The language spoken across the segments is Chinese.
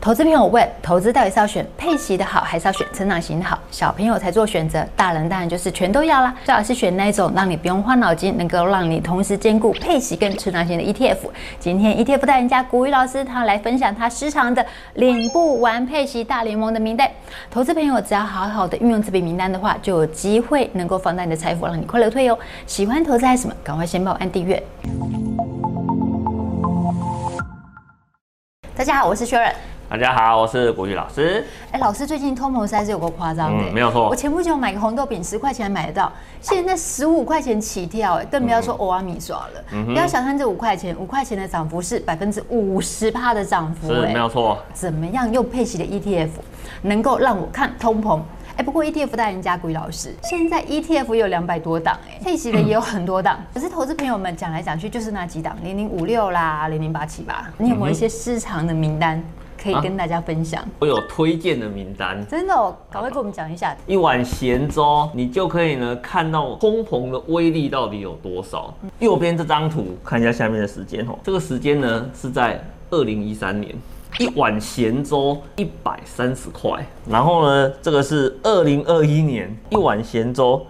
投资朋友问：投资到底是要选配息的好，还是要选成长型的好？小朋友才做选择，大人当然就是全都要啦。最好是选那种让你不用花脑筋，能够让你同时兼顾配息跟成长型的 ETF。今天 ETF 大赢家股鱼老师他来分享他私藏的领不完配息大联盟的名单。投资朋友只要好好的运用这笔名单的话，就有机会能够放大你的财富，让你快乐退休。喜欢投资还是什么？赶快先帮我按订阅。大家好，我是 Sharon。大家好，我是国玉老师。哎，老师最近通膨实在是有够夸张的。嗯，没有错。我前不久买个红豆饼，十块钱买得到，现在十五块钱起跳，哎，更不要说欧阿米刷了。嗯，不要小看这五块钱，五块钱的涨幅是百分之五十趴的涨幅，是，没有错。怎么样用配息的 ETF 能够让我看通膨？哎，不过 ETF 大人家国玉老师，现在 ETF 有两百多档，哎，配息的也有很多档。可是投资朋友们讲来讲去就是那几档，零零五六啦，零零八七八。你有没有一些失常的名单？可以跟大家分享，啊、我有推荐的名单，真的哦，赶快跟我们讲一下。一碗咸粥，你就可以呢看到通膨的威力到底有多少。嗯、右边这张图，看一下下面的时间哦，这个时间呢是在二零一三年，一碗咸粥一百三十块，然后呢这个是二零二一年，一碗咸粥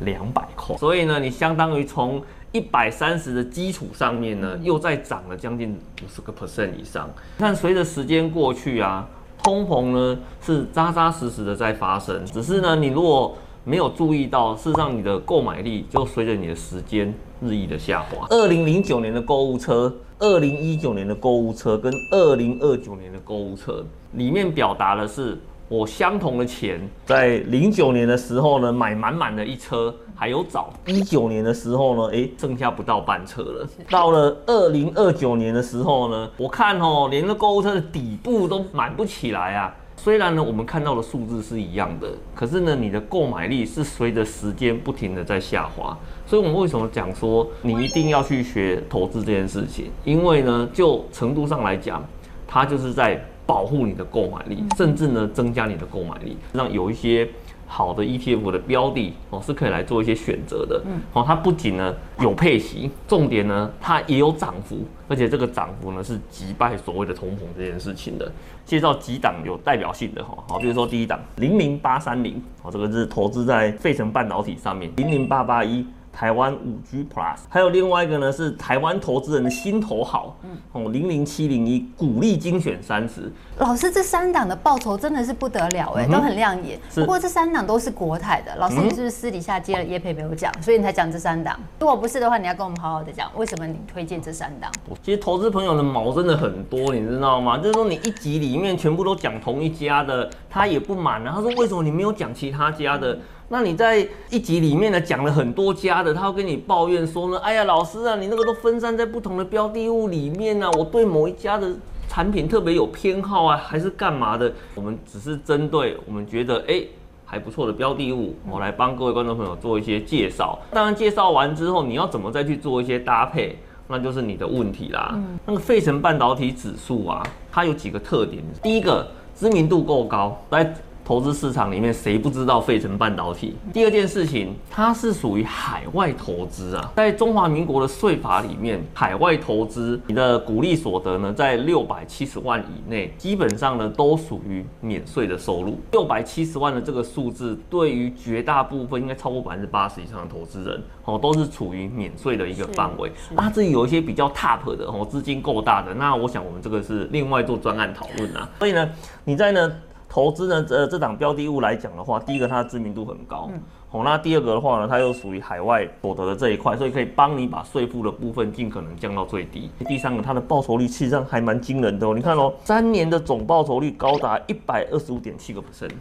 两百块，所以呢你相当于从一百三十的基础上面呢，又再涨了将近五十个 percent 以上。但随着时间过去啊，通膨呢是扎扎实实的在发生。只是呢，你如果没有注意到，事实上你的购买力就随着你的时间日益的下滑。二零零九年的购物车，二零一九年的购物车跟二零二九年的购物车里面表达的是。我相同的钱，在零九年的时候呢，买满满的一车，还有早一九年的时候呢，哎，剩下不到半车了。到了二零二九年的时候呢，我看哦，连个购物车的底部都满不起来啊。虽然呢，我们看到的数字是一样的，可是呢，你的购买力是随着时间不停的在下滑。所以，我们为什么讲说你一定要去学投资这件事情？因为呢，就程度上来讲，它就是在。保护你的购买力，甚至呢增加你的购买力，让有一些好的 ETF 的标的哦是可以来做一些选择的。嗯，哦，它不仅呢有配息，重点呢它也有涨幅，而且这个涨幅呢是击败所谓的通膨这件事情的。介绍几档有代表性的哈，好，比如说第一档零零八三零，哦，这个是投资在费城半导体上面，零零八八一。台湾五 G Plus，还有另外一个呢，是台湾投资人的心头好，嗯，哦，零零七零一股利精选三十。老师，这三档的报酬真的是不得了哎，嗯、都很亮眼。不过这三档都是国泰的，老师你是不是私底下接了业配没有讲，嗯、所以你才讲这三档？如果不是的话，你要跟我们好好的讲，为什么你推荐这三档？其实投资朋友的毛真的很多，你知道吗？就是说你一集里面全部都讲同一家的，他也不满啊。他说为什么你没有讲其他家的？那你在一集里面呢讲了很多家的，他会跟你抱怨说呢，哎呀，老师啊，你那个都分散在不同的标的物里面啊，我对某一家的产品特别有偏好啊，还是干嘛的？我们只是针对我们觉得哎还不错的标的物，我来帮各位观众朋友做一些介绍。当然介绍完之后，你要怎么再去做一些搭配，那就是你的问题啦。嗯那个费城半导体指数啊，它有几个特点，第一个知名度够高，来。投资市场里面谁不知道费城半导体？第二件事情，它是属于海外投资啊，在中华民国的税法里面，海外投资你的股利所得呢，在六百七十万以内，基本上呢都属于免税的收入。六百七十万的这个数字，对于绝大部分应该超过百分之八十以上的投资人，哦，都是处于免税的一个范围。那至于有一些比较 top 的哦，资金够大的，那我想我们这个是另外做专案讨论啊。所以呢，你在呢？投资呢，呃，这档标的物来讲的话，第一个它的知名度很高，嗯，好，那第二个的话呢，它又属于海外所得的这一块，所以可以帮你把税负的部分尽可能降到最低。第三个，它的报酬率其实上还蛮惊人的哦，你看哦，三年的总报酬率高达一百二十五点七个 percent。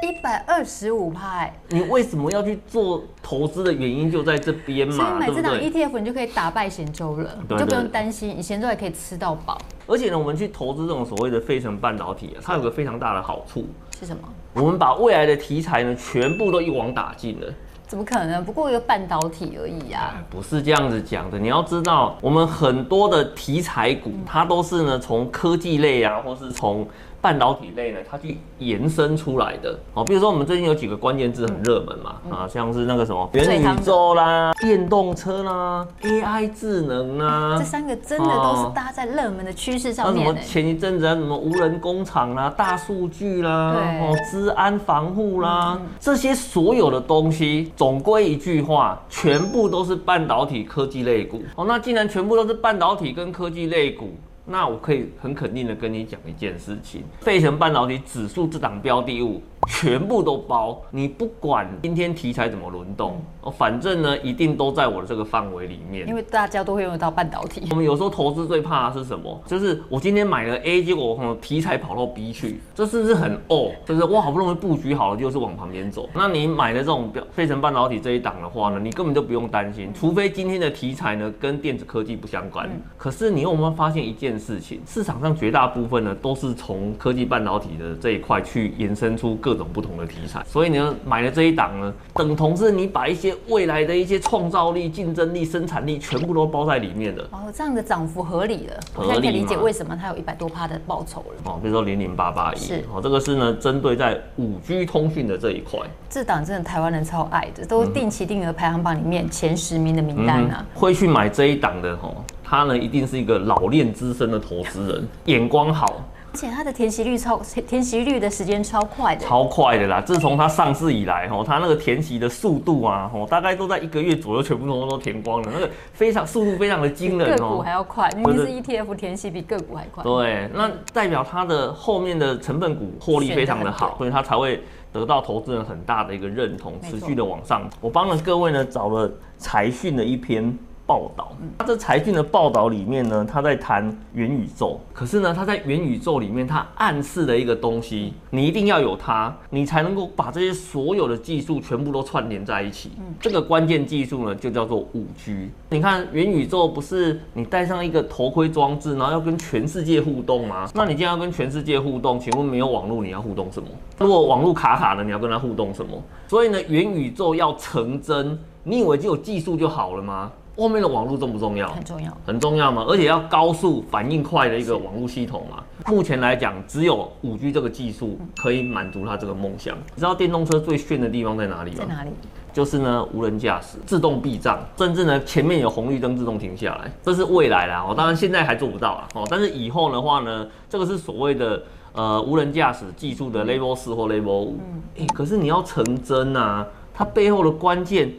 一百二十五派，你为什么要去做投资的原因就在这边嘛？所以买这档 ETF，你就可以打败咸州了，就不用担心，你咸州也可以吃到饱。而且呢，我们去投资这种所谓的费城半导体啊，它有个非常大的好处是什么？我们把未来的题材呢，全部都一网打尽了。怎么可能？不过一个半导体而已啊！不是这样子讲的。你要知道，我们很多的题材股，它都是呢从科技类啊，或是从。半导体类呢，它去延伸出来的哦，比如说我们最近有几个关键字很热门嘛，嗯、啊，像是那个什么元宇宙啦、电动车啦、AI 智能啦，这三个真的都是搭在热门的趋势上面。那什么前一阵子啊，什么无人工厂啦、大数据啦、哦，治安防护啦，嗯、这些所有的东西，总归一句话，全部都是半导体科技类股。哦，那既然全部都是半导体跟科技类股。那我可以很肯定的跟你讲一件事情，费城半导体指数这档标的物。全部都包，你不管今天题材怎么轮动，哦，反正呢，一定都在我的这个范围里面。因为大家都会用到半导体。我们有时候投资最怕的是什么？就是我今天买了 A，结果我题材跑到 B 去，这是不是很哦？就是我好不容易布局好了，就是往旁边走。那你买了这种费城半导体这一档的话呢，你根本就不用担心，除非今天的题材呢跟电子科技不相关。可是你有没有发现一件事情？市场上绝大部分呢都是从科技半导体的这一块去延伸出各种不同的题材，所以呢买了这一档呢，等同是你把一些未来的一些创造力、竞争力、生产力全部都包在里面的。哦，这样的涨幅合理了，我现在可以理解为什么它有一百多趴的报酬了。哦，比如说零零八八一，是哦，这个是呢针对在五 G 通讯的这一块。这档真的台湾人超爱的，都定期定额排行榜里面前十名的名单啊。嗯、会去买这一档的哦，他呢一定是一个老练资深的投资人，眼光好。而且它的填息率超填息率的时间超快的，超快的啦！自从它上市以来，吼，它那个填息的速度啊，吼，大概都在一个月左右，全部都都填光了，那个非常速度非常的惊人哦。个股还要快，因为是 ETF 填息比个股还快。对，那代表它的后面的成分股获利非常的好，所以它才会得到投资人很大的一个认同，持续的往上。我帮了各位呢找了财讯的一篇。报道，他这财讯的报道里面呢，他在谈元宇宙。可是呢，他在元宇宙里面，他暗示的一个东西，你一定要有它，你才能够把这些所有的技术全部都串联在一起。这个关键技术呢，就叫做五 G。你看元宇宙不是你戴上一个头盔装置，然后要跟全世界互动吗？那你既然要跟全世界互动，请问没有网络你要互动什么？如果网络卡卡的，你要跟他互动什么？所以呢，元宇宙要成真，你以为只有技术就好了吗？后面的网络重不重要？很重要，很重要嘛？而且要高速、反应快的一个网络系统嘛。目前来讲，只有五 G 这个技术可以满足他这个梦想。你知道电动车最炫的地方在哪里吗？在哪里？就是呢，无人驾驶、自动避障，甚至呢，前面有红绿灯自动停下来，这是未来啦。哦，当然现在还做不到啊。哦，但是以后的话呢，这个是所谓的呃无人驾驶技术的 Level 四或 Level 五。哎，可是你要成真啊，它背后的关键。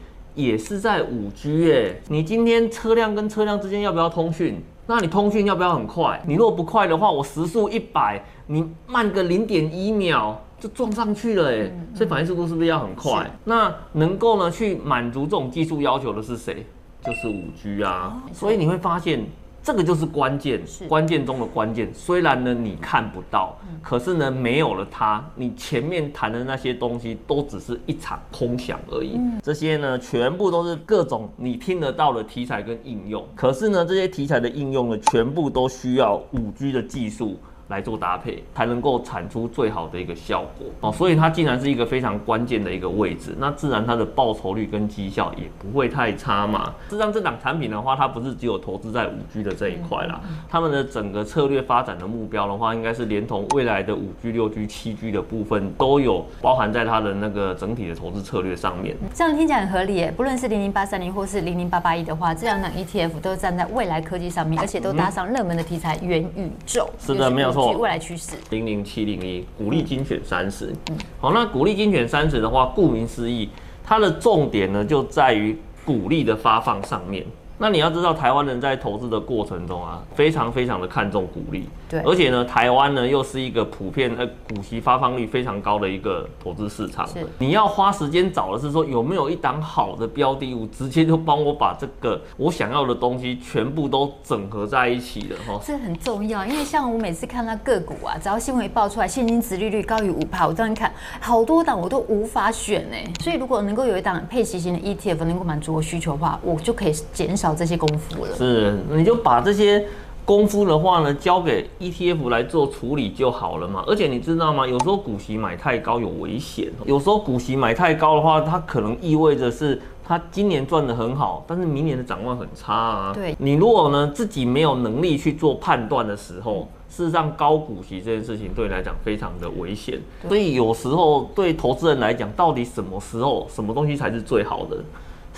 也是在五 G 哎，你今天车辆跟车辆之间要不要通讯？那你通讯要不要很快？你如果不快的话，我时速一百，你慢个零点一秒就撞上去了哎，所以反应速度是不是要很快？那能够呢去满足这种技术要求的是谁？就是五 G 啊，所以你会发现。这个就是关键，是关键中的关键。虽然呢你看不到，可是呢没有了它，你前面谈的那些东西都只是一场空想而已。这些呢全部都是各种你听得到的题材跟应用。可是呢这些题材的应用呢，全部都需要五 G 的技术。来做搭配，才能够产出最好的一个效果哦。所以它既然是一个非常关键的一个位置，那自然它的报酬率跟绩效也不会太差嘛。事实上，这档产品的话，它不是只有投资在五 G 的这一块啦。他们的整个策略发展的目标的话，应该是连同未来的五 G、六 G、七 G 的部分都有包含在它的那个整体的投资策略上面。这样听起来很合理耶。不论是零零八三零或是零零八八一的话，这两档 ETF 都站在未来科技上面，而且都搭上热门的题材元宇宙。是的，没有错。未来趋势。零零七零一股利精选三十，嗯，好，那股利精选三十的话，顾名思义，它的重点呢就在于股利的发放上面。那你要知道，台湾人在投资的过程中啊，非常非常的看重股利。对，而且呢，台湾呢又是一个普遍呃股息发放率非常高的一个投资市场。是，你要花时间找的是说有没有一档好的标的物，直接就帮我把这个我想要的东西全部都整合在一起了哈。这很重要，因为像我每次看到个股啊，只要新闻一爆出来，现金值利率高于五趴，我这样看好多档我都无法选哎。所以如果能够有一档配息型的 ETF 能够满足我需求的话，我就可以减少。这些功夫了，是，你就把这些功夫的话呢，交给 ETF 来做处理就好了嘛。而且你知道吗？有时候股息买太高有危险，有时候股息买太高的话，它可能意味着是它今年赚的很好，但是明年的展望很差啊。对，你如果呢自己没有能力去做判断的时候，事实上高股息这件事情对你来讲非常的危险。所以有时候对投资人来讲，到底什么时候什么东西才是最好的？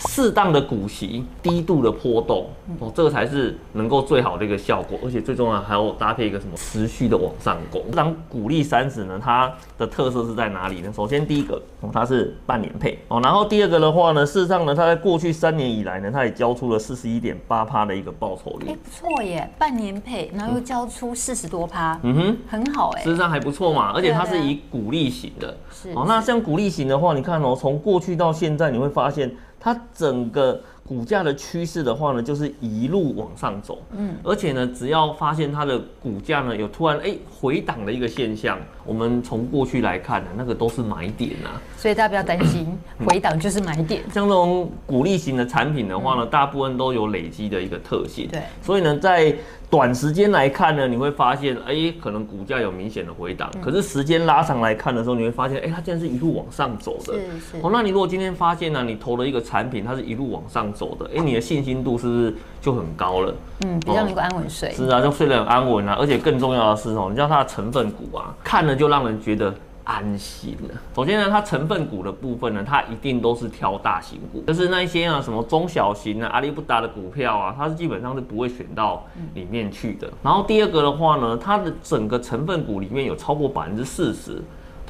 适当的股息，低度的波动，哦，这个才是能够最好的一个效果，而且最重要还要搭配一个什么持续的往上攻。这张股利三十呢，它的特色是在哪里呢？首先第一个，哦，它是半年配哦，然后第二个的话呢，事实上呢，它在过去三年以来呢，它也交出了四十一点八趴的一个报酬率，哎，不错耶，半年配，然后又交出四十多趴，嗯哼，很好哎，事实上还不错嘛，而且它是以股利型的，是哦，那像股利型的话，你看哦，从过去到现在，你会发现。它整个股价的趋势的话呢，就是一路往上走，嗯，而且呢，只要发现它的股价呢有突然哎回档的一个现象，我们从过去来看呢，那个都是买点啊，所以大家不要担心，回档就是买点。像这种股利型的产品的话呢，大部分都有累积的一个特性，对，所以呢，在短时间来看呢，你会发现，哎、欸，可能股价有明显的回档。可是时间拉长来看的时候，你会发现，哎、欸，它竟然是一路往上走的。是是。哦，那你如果今天发现呢，你投了一个产品，它是一路往上走的，哎、欸，你的信心度是不是就很高了？嗯，比较能够安稳睡。是啊，就睡得很安稳啊。而且更重要的是哦，你知道它的成分股啊，看了就让人觉得。安心了。首先呢，它成分股的部分呢，它一定都是挑大型股，就是那些啊什么中小型啊、阿里不达的股票啊，它是基本上是不会选到里面去的。然后第二个的话呢，它的整个成分股里面有超过百分之四十。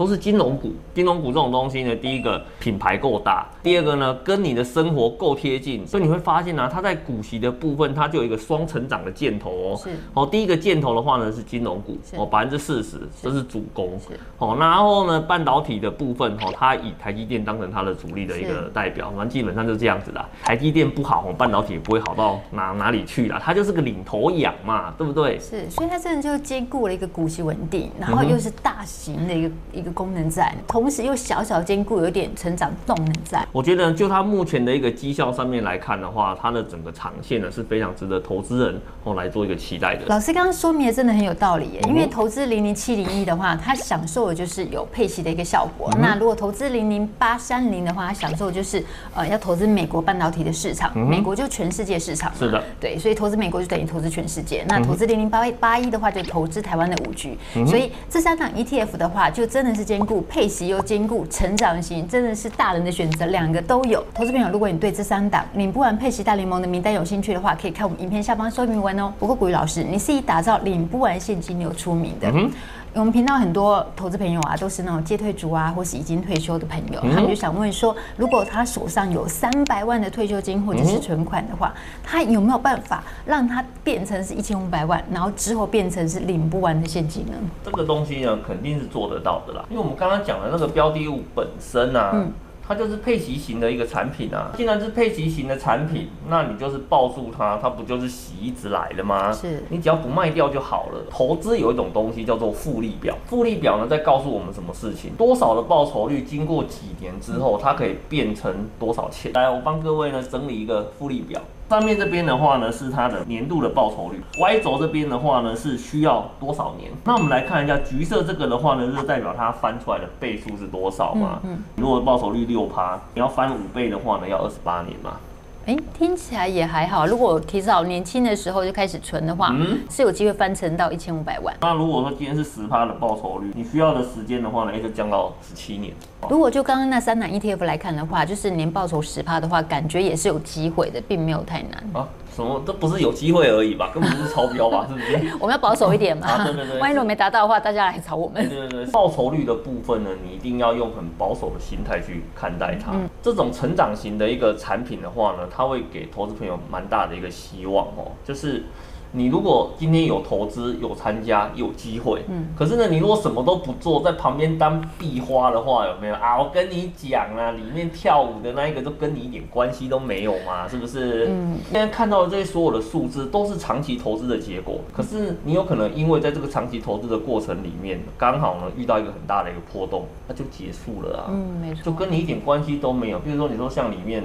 都是金融股，金融股这种东西呢，第一个品牌够大，第二个呢跟你的生活够贴近，所以你会发现呢、啊，它在股息的部分，它就有一个双成长的箭头哦。是哦，第一个箭头的话呢是金融股哦，百分之四十，这是主攻。是哦，然后呢半导体的部分哦，它以台积电当成它的主力的一个代表，反正基本上就是这样子啦。台积电不好，半导体也不会好到哪哪里去啦，它就是个领头羊嘛，对不对？是，所以它真的就兼顾了一个股息稳定，然后又是大型的一个、嗯、一个。功能在，同时又小小兼顾有点成长动能在。我觉得就它目前的一个绩效上面来看的话，它的整个长线呢是非常值得投资人哦来做一个期待的。老师刚刚说明的真的很有道理耶，因为投资零零七零一的话，它享受的就是有配息的一个效果。嗯、那如果投资零零八三零的话，它享受的就是呃要投资美国半导体的市场，嗯、美国就全世界市场。是的，对，所以投资美国就等于投资全世界。那投资零零八八一的话，就投资台湾的五 G。所以这三档 ETF 的话，就真的是。兼顾配息又兼顾成长型，真的是大人的选择，两个都有。投资朋友，如果你对这三档领不完配息大联盟的名单有兴趣的话，可以看我们影片下方说明文哦。不过古雨老师，你是以打造领不完现金流出名的。我们频道很多投资朋友啊，都是那种接退族啊，或是已经退休的朋友，嗯、他们就想问说，如果他手上有三百万的退休金或者是存款的话，他有没有办法让他变成是一千五百万，然后之后变成是领不完的现金呢？这个东西呢，肯定是做得到的啦，因为我们刚刚讲的那个标的物本身啊。嗯它就是配息型的一个产品啊，既然是配息型的产品，那你就是抱住它，它不就是息一直来了吗？是，你只要不卖掉就好了。投资有一种东西叫做复利表，复利表呢在告诉我们什么事情？多少的报酬率经过几年之后，它可以变成多少钱？来，我帮各位呢整理一个复利表。上面这边的话呢是它的年度的报酬率，Y 轴这边的话呢是需要多少年？那我们来看一下橘色这个的话呢，就是代表它翻出来的倍数是多少嘛？嗯，嗯，如果报酬率六趴，你要翻五倍的话呢，要二十八年嘛。哎，听起来也还好。如果提早年轻的时候就开始存的话，嗯，是有机会翻成到一千五百万。那如果说今天是十趴的报酬率，你需要的时间的话呢，也就降到十七年。如果就刚刚那三档 ETF 来看的话，就是年报酬十趴的话，感觉也是有机会的，并没有太难啊。什么都不是有机会而已吧，根本不是超标吧，是不是？我们要保守一点嘛。啊、对对对。万一如果没达到的话，大家来找我们。对对对。报酬率的部分呢，你一定要用很保守的心态去看待它。嗯、这种成长型的一个产品的话呢，它会给投资朋友蛮大的一个希望哦，就是。你如果今天有投资、有参加、有机会，嗯，可是呢，你如果什么都不做，在旁边当壁花的话，有没有啊？我跟你讲啊，里面跳舞的那一个都跟你一点关系都没有嘛，是不是？嗯，现在看到的这些所有的数字都是长期投资的结果，可是你有可能因为在这个长期投资的过程里面，刚好呢遇到一个很大的一个波动，那就结束了啊。嗯，没错，就跟你一点关系都没有。比如说，你说像里面。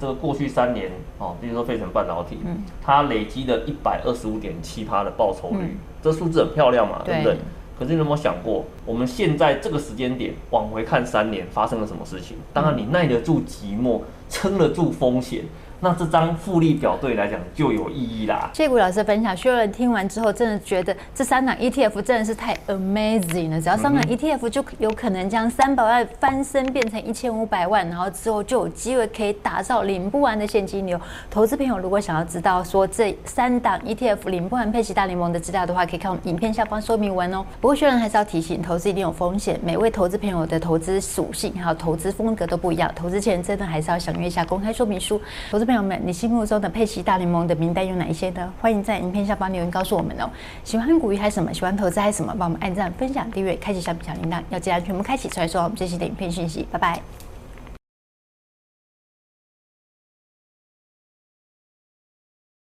这个过去三年哦，比如说费城半导体，嗯，它累积了一百二十五点七趴的报酬率，嗯、这数字很漂亮嘛，对，对不对？可是你有没有想过，我们现在这个时间点往回看三年发生了什么事情？当然，你耐得住寂寞，撑得住风险。那这张复利表对你来讲就有意义啦。谢谢谷老师的分享，所有人听完之后真的觉得这三档 ETF 真的是太 amazing 了。只要三档 ETF 就有可能将三百万翻身变成一千五百万，然后之后就有机会可以打造领不完的现金流。投资朋友如果想要知道说这三档 ETF 领不完佩奇大联盟的资料的话，可以看我们影片下方说明文哦。不过，学人还是要提醒，投资一定有风险，每位投资朋友的投资属性还有投资风格都不一样，投资前真的还是要详阅一下公开说明书。投资朋友们，你心目中的佩奇大联盟的名单有哪一些呢？欢迎在影片下方留言告诉我们哦。喜欢股鱼还是什么？喜欢投资还是什么？帮我们按赞、分享、订阅、开启小铃铛，要记得全部开启，才会收到我们最新的影片讯息。拜拜。